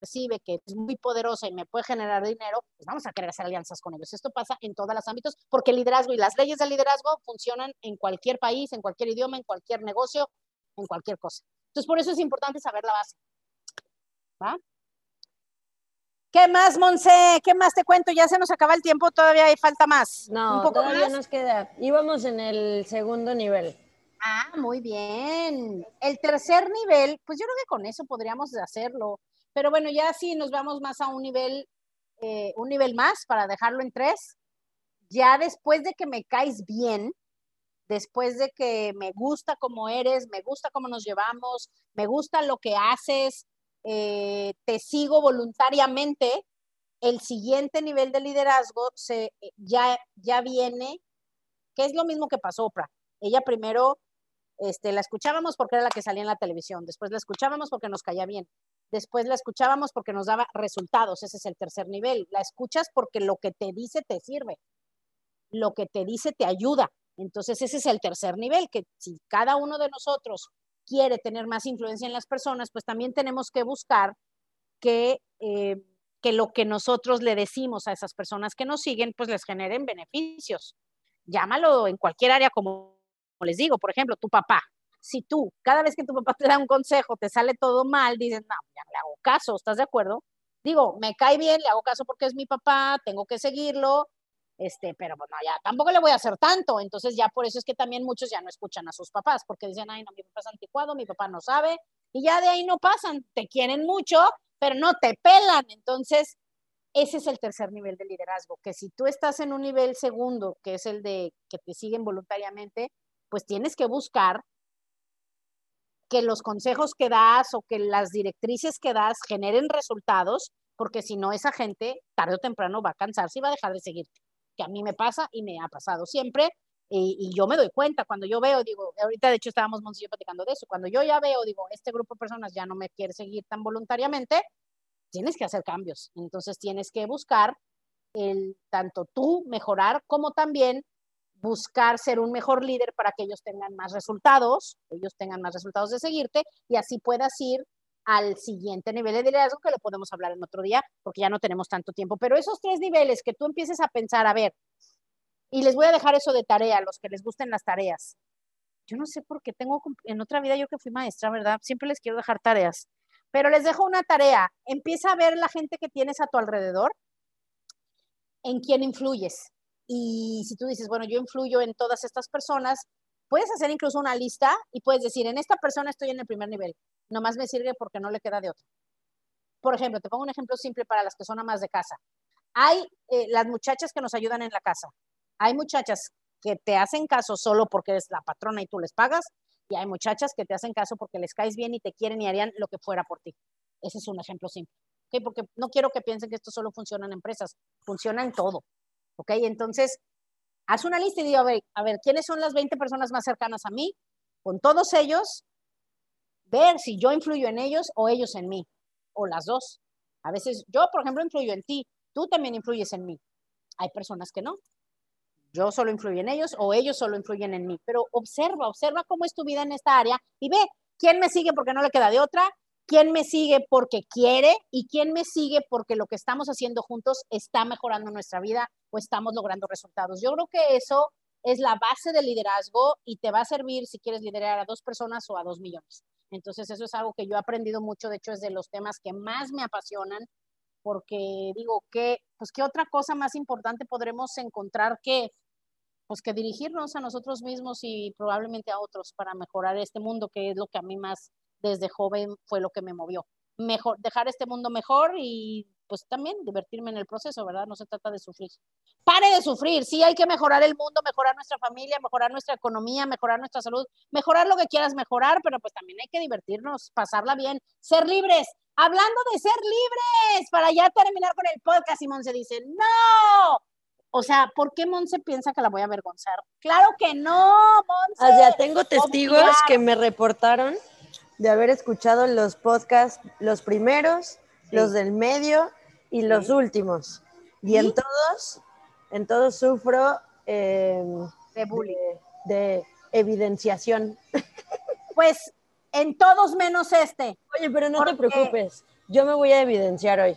percibe que es muy poderosa y me puede generar dinero, pues vamos a querer hacer alianzas con ellos. Esto pasa en todos los ámbitos porque el liderazgo y las leyes del liderazgo funcionan en cualquier país, en cualquier idioma, en cualquier negocio, en cualquier cosa. Entonces, por eso es importante saber la base. ¿Va? ¿Qué más, Monse? ¿Qué más te cuento? Ya se nos acaba el tiempo, todavía hay falta más. No, todavía nos queda. Íbamos en el segundo nivel. Ah, muy bien. El tercer nivel, pues yo creo que con eso podríamos hacerlo. Pero bueno, ya sí nos vamos más a un nivel, eh, un nivel más para dejarlo en tres. Ya después de que me caes bien, después de que me gusta cómo eres, me gusta cómo nos llevamos, me gusta lo que haces, eh, te sigo voluntariamente, el siguiente nivel de liderazgo se, eh, ya, ya viene, que es lo mismo que pasó Oprah. Ella primero este, la escuchábamos porque era la que salía en la televisión, después la escuchábamos porque nos caía bien, después la escuchábamos porque nos daba resultados, ese es el tercer nivel. La escuchas porque lo que te dice te sirve, lo que te dice te ayuda, entonces ese es el tercer nivel, que si cada uno de nosotros quiere tener más influencia en las personas, pues también tenemos que buscar que, eh, que lo que nosotros le decimos a esas personas que nos siguen, pues les generen beneficios. Llámalo en cualquier área, como les digo, por ejemplo, tu papá. Si tú, cada vez que tu papá te da un consejo, te sale todo mal, dices, no, ya le hago caso, ¿estás de acuerdo? Digo, me cae bien, le hago caso porque es mi papá, tengo que seguirlo, este, pero bueno, ya tampoco le voy a hacer tanto, entonces ya por eso es que también muchos ya no escuchan a sus papás, porque dicen, ay, no, mi papá es anticuado, mi papá no sabe, y ya de ahí no pasan, te quieren mucho, pero no te pelan, entonces ese es el tercer nivel de liderazgo, que si tú estás en un nivel segundo, que es el de que te siguen voluntariamente, pues tienes que buscar que los consejos que das o que las directrices que das generen resultados, porque si no, esa gente tarde o temprano va a cansarse y va a dejar de seguirte que a mí me pasa y me ha pasado siempre. Y, yo me doy cuenta cuando yo veo, digo, ahorita de hecho estábamos Monsillo platicando de eso, cuando yo ya veo, digo, este grupo de personas ya no me quiere seguir tan voluntariamente, tienes que hacer cambios. Entonces tienes que buscar el, tanto tú mejorar como también buscar ser un mejor líder para que ellos tengan más resultados, ellos tengan más resultados de seguirte y así puedas ir al siguiente nivel de liderazgo que lo podemos hablar en otro día porque ya no tenemos tanto tiempo. Pero esos tres niveles que tú empieces a pensar, a ver, y les voy a dejar eso de tarea, los que les gusten las tareas. yo no sé por qué tengo, en otra vida yo que fui maestra, ¿verdad? Siempre les quiero dejar tareas, pero les dejo una tarea. Empieza a ver la gente que tienes a tu alrededor, en quién influyes. Y si tú dices, bueno, yo influyo en todas estas personas, puedes hacer incluso una lista y puedes decir, en esta persona estoy en el primer nivel, nomás me sirve porque no le queda de otro. Por ejemplo, te pongo un ejemplo simple para las que son amas de casa. Hay eh, las muchachas que nos ayudan en la casa. Hay muchachas que te hacen caso solo porque eres la patrona y tú les pagas, y hay muchachas que te hacen caso porque les caes bien y te quieren y harían lo que fuera por ti. Ese es un ejemplo simple. ¿okay? Porque no quiero que piensen que esto solo funciona en empresas, funciona en todo. ¿Ok? Entonces, haz una lista y digo, a ver, a ver, ¿quiénes son las 20 personas más cercanas a mí? Con todos ellos, ver si yo influyo en ellos o ellos en mí, o las dos. A veces yo, por ejemplo, influyo en ti, tú también influyes en mí. Hay personas que no. Yo solo influyo en ellos o ellos solo influyen en mí. Pero observa, observa cómo es tu vida en esta área y ve quién me sigue porque no le queda de otra, quién me sigue porque quiere y quién me sigue porque lo que estamos haciendo juntos está mejorando nuestra vida o estamos logrando resultados. Yo creo que eso es la base del liderazgo y te va a servir si quieres liderar a dos personas o a dos millones. Entonces, eso es algo que yo he aprendido mucho, de hecho, es de los temas que más me apasionan, porque digo, que, pues, ¿qué otra cosa más importante podremos encontrar que pues que dirigirnos a nosotros mismos y probablemente a otros para mejorar este mundo, que es lo que a mí más desde joven fue lo que me movió. Mejor, dejar este mundo mejor y pues también divertirme en el proceso, ¿verdad? No se trata de sufrir. Pare de sufrir, sí hay que mejorar el mundo, mejorar nuestra familia, mejorar nuestra economía, mejorar nuestra salud, mejorar lo que quieras mejorar, pero pues también hay que divertirnos, pasarla bien, ser libres. Hablando de ser libres, para ya terminar con el podcast, Simón se dice, no, o sea, ¿por qué Monse piensa que la voy a avergonzar? Claro que no, Monse. O sea, tengo testigos que me reportaron de haber escuchado los podcasts, los primeros, los del medio y los últimos. Y, en todos, en todos sufro em, de bullying. De, evidenciación. Pues en todos menos este. Oye, pero no te preocupes, yo me voy a evidenciar hoy.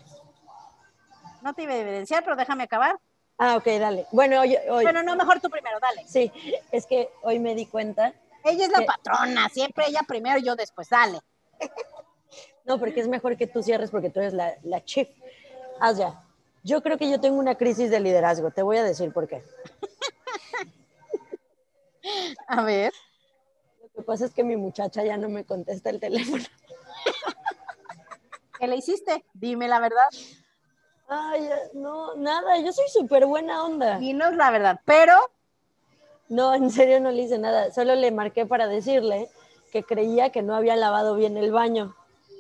No te iba a evidenciar, pero déjame acabar. Ah, ok, dale. Bueno, hoy, Bueno, no, mejor tú primero, dale. Sí, es que hoy me di cuenta. Ella es la patrona, siempre ella primero y yo después, dale. No, porque es mejor que tú cierres porque tú eres la, la chief. Haz ya. Yo creo que yo tengo una crisis de liderazgo. Te voy a decir por qué. A ver. Lo que pasa es que mi muchacha ya no me contesta el teléfono. ¿Qué le hiciste? Dime la verdad. Ay, no, nada, yo soy súper buena onda. Dinos la verdad, pero... No, en serio no le hice nada, solo le marqué para decirle que creía que no había lavado bien el baño,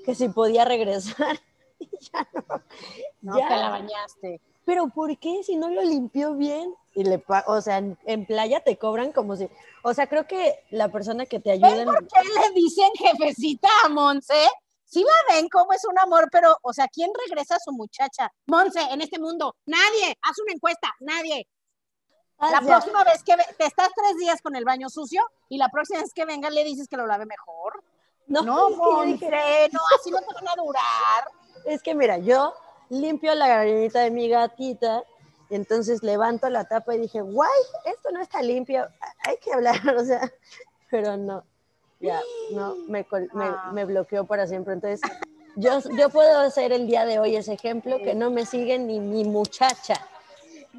que si podía regresar. ya no. No te la bañaste. Pero ¿por qué si no lo limpió bien? Y le, o sea, en, playa te cobran como si, o sea, creo que la persona que te ayuda. ¿Por qué le dicen jefecita a Monse? sí la ven como es un amor, pero, o sea, ¿quién regresa a su muchacha? Monse, en este mundo, nadie, haz una encuesta, nadie. La próxima vez que te estás tres días con el baño sucio y la próxima vez que venga le dices que lo lave mejor. No, no, Monse, no, así no te van a durar. Es que mira, yo limpio la gallinita de mi gatita y entonces levanto la tapa y dije, guay, esto no está limpio, hay que hablar, o sea, pero no ya, no, me, ah. me, bloqueó para siempre. Entonces, yo, yo puedo hacer el día de hoy ese ejemplo que no me sigue ni mi muchacha.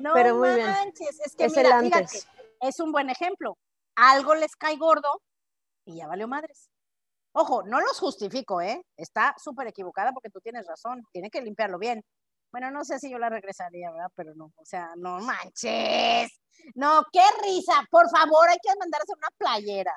No pero muy manches, bien. es que mira, es un buen ejemplo. Algo les cae gordo y ya valió madres. Ojo, no los justifico, ¿eh? Está súper equivocada porque tú tienes razón, tiene que limpiarlo bien. Bueno, no sé si yo la regresaría, ¿verdad? Pero no, o sea, no manches. No, qué risa. Por favor, hay que mandarse una playera.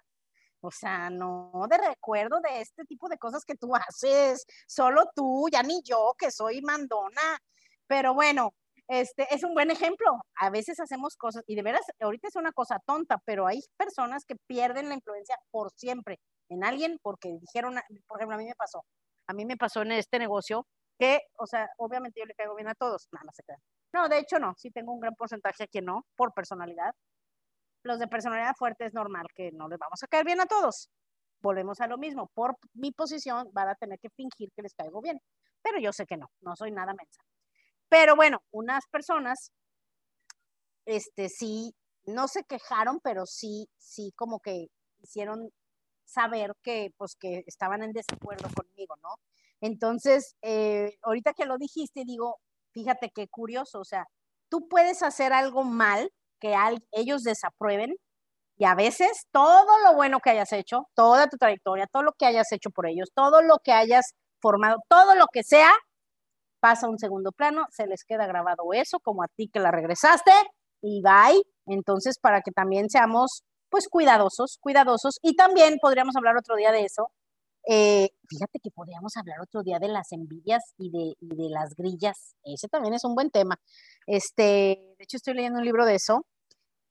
O sea, no de recuerdo de este tipo de cosas que tú haces, solo tú, ya ni yo, que soy mandona. Pero bueno, este es un buen ejemplo. A veces hacemos cosas, y de veras, ahorita es una cosa tonta, pero hay personas que pierden la influencia por siempre en alguien porque dijeron, por ejemplo, a mí me pasó, a mí me pasó en este negocio que, o sea, obviamente yo le caigo bien a todos, nada, no se queda. No, de hecho no, sí tengo un gran porcentaje a quien no, por personalidad, los de personalidad fuerte es normal que no les vamos a caer bien a todos. Volvemos a lo mismo. Por mi posición van a tener que fingir que les caigo bien. Pero yo sé que no, no soy nada mensa. Pero bueno, unas personas, este, sí, no se quejaron, pero sí, sí, como que hicieron saber que, pues, que estaban en desacuerdo conmigo, ¿no? Entonces, eh, ahorita que lo dijiste, digo, fíjate qué curioso, o sea, tú puedes hacer algo mal que ellos desaprueben y a veces todo lo bueno que hayas hecho, toda tu trayectoria, todo lo que hayas hecho por ellos, todo lo que hayas formado, todo lo que sea, pasa un segundo plano, se les queda grabado eso, como a ti que la regresaste, y bye. Entonces, para que también seamos, pues, cuidadosos, cuidadosos. Y también podríamos hablar otro día de eso. Eh, fíjate que podríamos hablar otro día de las envidias y de, y de las grillas. Ese también es un buen tema. Este, de hecho, estoy leyendo un libro de eso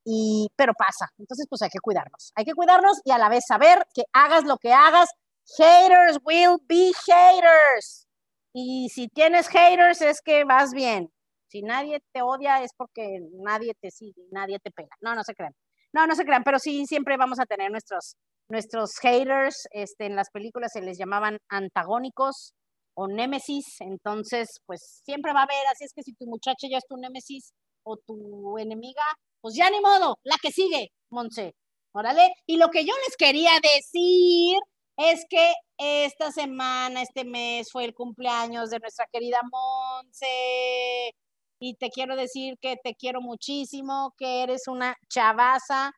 y, pero pasa. Entonces, pues hay que cuidarnos. Hay que cuidarnos y a la vez saber que hagas lo que hagas, haters will be haters. Y si tienes haters es que vas bien. Si nadie te odia es porque nadie te sigue, nadie te pega. No, no se crean. No, no se crean, pero sí siempre vamos a tener nuestros, nuestros haters. Este, en las películas se les llamaban antagónicos o némesis. Entonces, pues siempre va a haber. Así es que si tu muchacha ya es tu némesis o tu enemiga, pues ya ni modo, la que sigue, Monse. Órale. Y lo que yo les quería decir es que esta semana, este mes, fue el cumpleaños de nuestra querida Monse. Y te quiero decir que te quiero muchísimo, que eres una chavaza,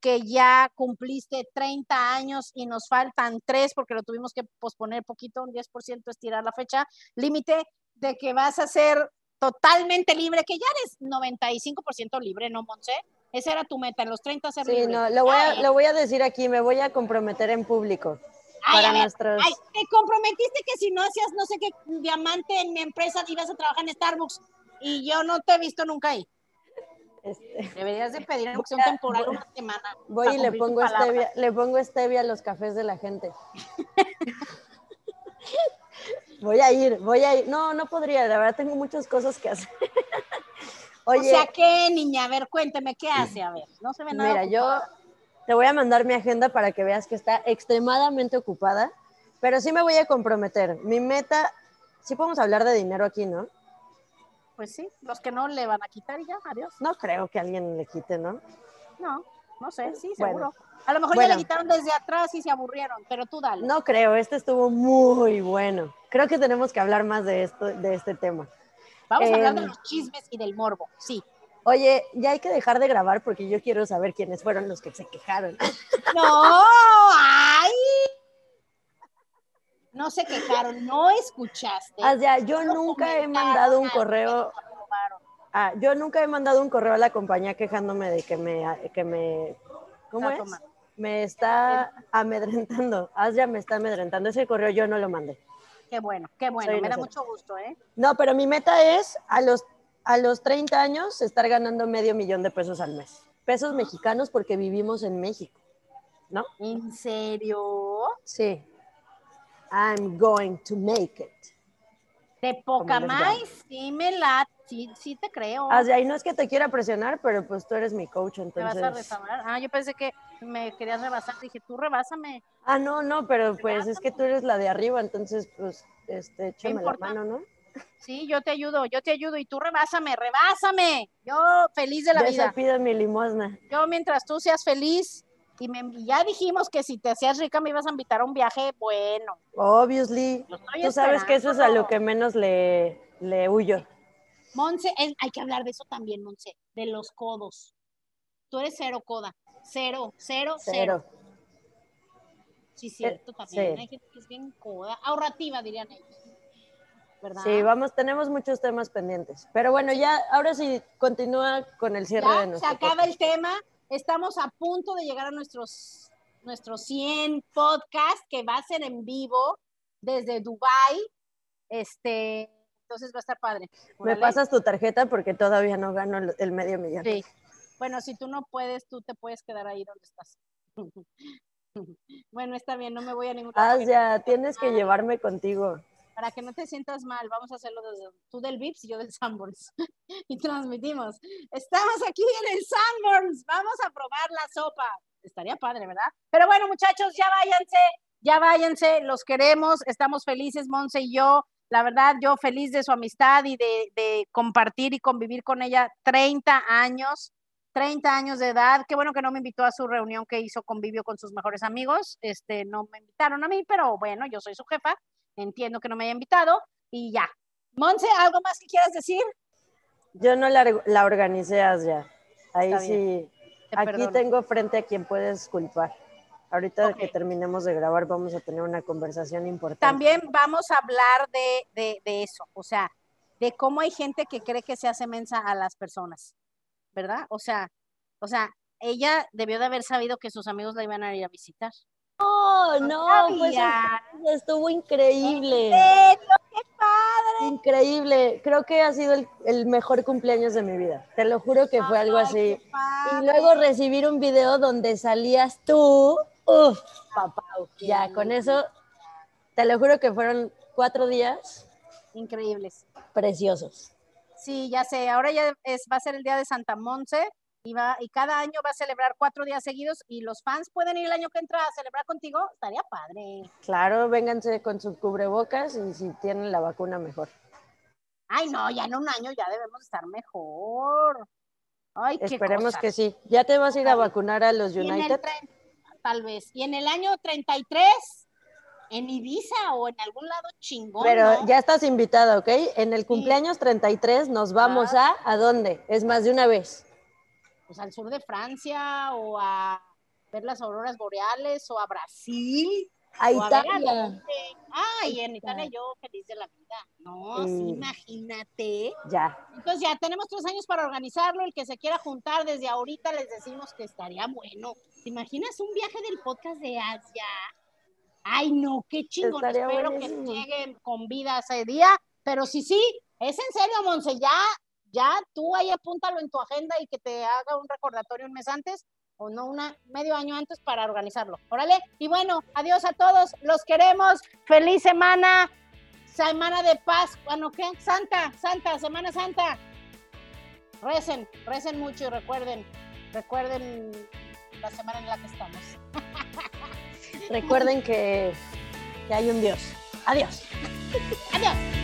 que ya cumpliste 30 años y nos faltan tres porque lo tuvimos que posponer poquito, un 10% estirar la fecha límite de que vas a ser totalmente libre, que ya eres 95% libre, ¿no, Monse? Esa era tu meta, en los 30 ser sí, no, lo voy, a, lo voy a decir aquí, me voy a comprometer en público. Para nuestros... ay, te comprometiste que si no hacías no sé qué diamante en mi empresa ibas a trabajar en Starbucks y yo no te he visto nunca ahí. Este... Deberías de pedir una opción temporal una semana. Voy y le pongo, stevia, le pongo stevia a los cafés de la gente. Voy a ir, voy a ir. No, no podría, la verdad tengo muchas cosas que hacer. Oye, o sea, ¿qué, niña? A ver, cuénteme, ¿qué hace? A ver, no se ve nada. Mira, yo te voy a mandar mi agenda para que veas que está extremadamente ocupada, pero sí me voy a comprometer. Mi meta, sí podemos hablar de dinero aquí, ¿no? Pues sí, los que no le van a quitar ya, adiós. No creo que alguien le quite, ¿no? No, no sé, sí, seguro. A lo mejor ya le quitaron desde atrás y se aburrieron, pero tú dale. No creo, este estuvo muy bueno. Creo que tenemos que hablar más de esto, de este tema. Vamos a hablar de em, los chismes y del morbo, sí. Oye, ya hay que dejar de grabar porque yo quiero saber quiénes fueron los que se quejaron. No, ay. No se quejaron, no escuchaste. O sea, yo nunca he mandado un correo. Ah, yo nunca he mandado un correo a la compañía quejándome de que me, que me ¿cómo es? me está amedrentando. Asya me está amedrentando. Ese correo yo no lo mandé. Qué bueno, qué bueno. me da mucho gusto, ¿eh? No, pero mi meta es a los, a los 30 años estar ganando medio millón de pesos al mes. Pesos mexicanos porque vivimos en México, ¿no? ¿En serio? Sí. I'm going to make it. De poca más, sí me la, sí, sí te creo. Así ahí no es que te quiera presionar, pero pues tú eres mi coach, entonces. ¿Te vas a Ah, yo pensé que me querías rebasar, dije, tú rebásame. Ah, no, no, pero pues es que tú eres la de arriba, entonces pues, este, échame la mano, ¿no? Sí, yo te ayudo, yo te ayudo y tú rebásame, rebásame. Yo feliz de la vida. Yo pido mi limosna. Yo mientras tú seas feliz, y, ya dijimos que si te hacías rica me ibas a invitar a un viaje bueno. Obviously. Tú sabes que eso es a lo que menos le, le huyo. Monse, hay que hablar de eso también, Monse, de los codos. Tú eres cero coda. Cero, cero, cero. Sí, cierto, también. Hay gente que es bien coda. Ahorrativa, dirían ellos. ¿Verdad? Sí, vamos, tenemos muchos temas pendientes. Pero bueno, ya, ahora sí, continúa con el cierre de nuestro Se acaba el tema. Estamos a punto de llegar a nuestros, nuestros 100 podcasts que va a ser en vivo desde Dubai. Este, entonces va a estar padre. Me pasas tu tarjeta porque todavía no gano el medio millón. Sí. Bueno, si tú no puedes, tú te puedes quedar ahí donde estás. bueno, está bien, no me voy a ningún. Ah, ya, tienes que llevarme contigo para que no te sientas mal, vamos a hacerlo desde tú del Vips y yo del Sanborns. y transmitimos. Estamos aquí en el Sanborns, vamos a probar la sopa. Estaría padre, ¿verdad? Pero bueno, muchachos, ya váyanse, ya váyanse, los queremos, estamos felices, Monse y yo. La verdad, yo feliz de su amistad y de, compartir y convivir con ella 30 años. 30 años de edad. Qué bueno que no me invitó a su reunión que hizo convivio con sus mejores amigos. Este, no me invitaron a mí, pero bueno, yo soy su jefa. Entiendo que no me haya invitado y ya. Monse, ¿algo más que quieras decir? Yo no la, la organicé ya. Ahí sí. Aquí tengo frente a quien puedes culpar. Ahorita que terminemos de grabar vamos a tener una conversación importante. También vamos a hablar de, de eso, o sea, de cómo hay gente que cree que se hace mensa a las personas. ¿verdad? O sea, o sea, ella debió de haber sabido que sus amigos la iban a ir a visitar. Oh, no, pues estuvo increíble. ¡Qué padre! Increíble. Creo que ha sido el, mejor cumpleaños de mi vida. Te lo juro que fue algo así. Y luego recibir un video donde salías tú. Uf, papá. Ya, con eso, te lo juro que fueron cuatro días. Increíbles. Preciosos. Sí, ya sé, ahora ya es, va a ser el día de Santa Monse y, va, y cada año va a celebrar cuatro días seguidos y los fans pueden ir el año que entra a celebrar contigo, estaría padre. Claro, vénganse con sus cubrebocas y si tienen la vacuna mejor. Ay, no, ya en un año ya debemos estar mejor. Ay, Esperemos que sí. ¿Ya te vas a ir a vacunar a los United? tal vez. Y en el año 33 en Ibiza o en algún lado chingón. Pero ya estás invitada, ¿ok? En el cumpleaños 33 nos vamos a, ¿a dónde? Es más de una vez. Pues al sur de Francia o a ver las auroras boreales o a Brasil. A Italia. ah, y en Italia yo feliz de la vida. No, imagínate. Ya. Entonces ya tenemos tres años para organizarlo. El que se quiera juntar desde ahorita les decimos que estaría bueno. ¿Te imaginas un viaje del podcast de Asia? Ay, no, qué chingón. Espero que lleguen con vida ese día. Pero sí, sí, es en serio, Monse. Ya, ya tú ahí apúntalo en tu agenda y que te haga un recordatorio un mes antes o no, una medio año antes para organizarlo. Órale. Y bueno, adiós a todos. Los queremos. Feliz semana. Semana de paz. Bueno, ¿qué? Santa, Santa, Semana Santa. Recen, recen mucho y recuerden, recuerden la semana en la que estamos. Recuerden que, que hay un Dios. Adiós. Adiós.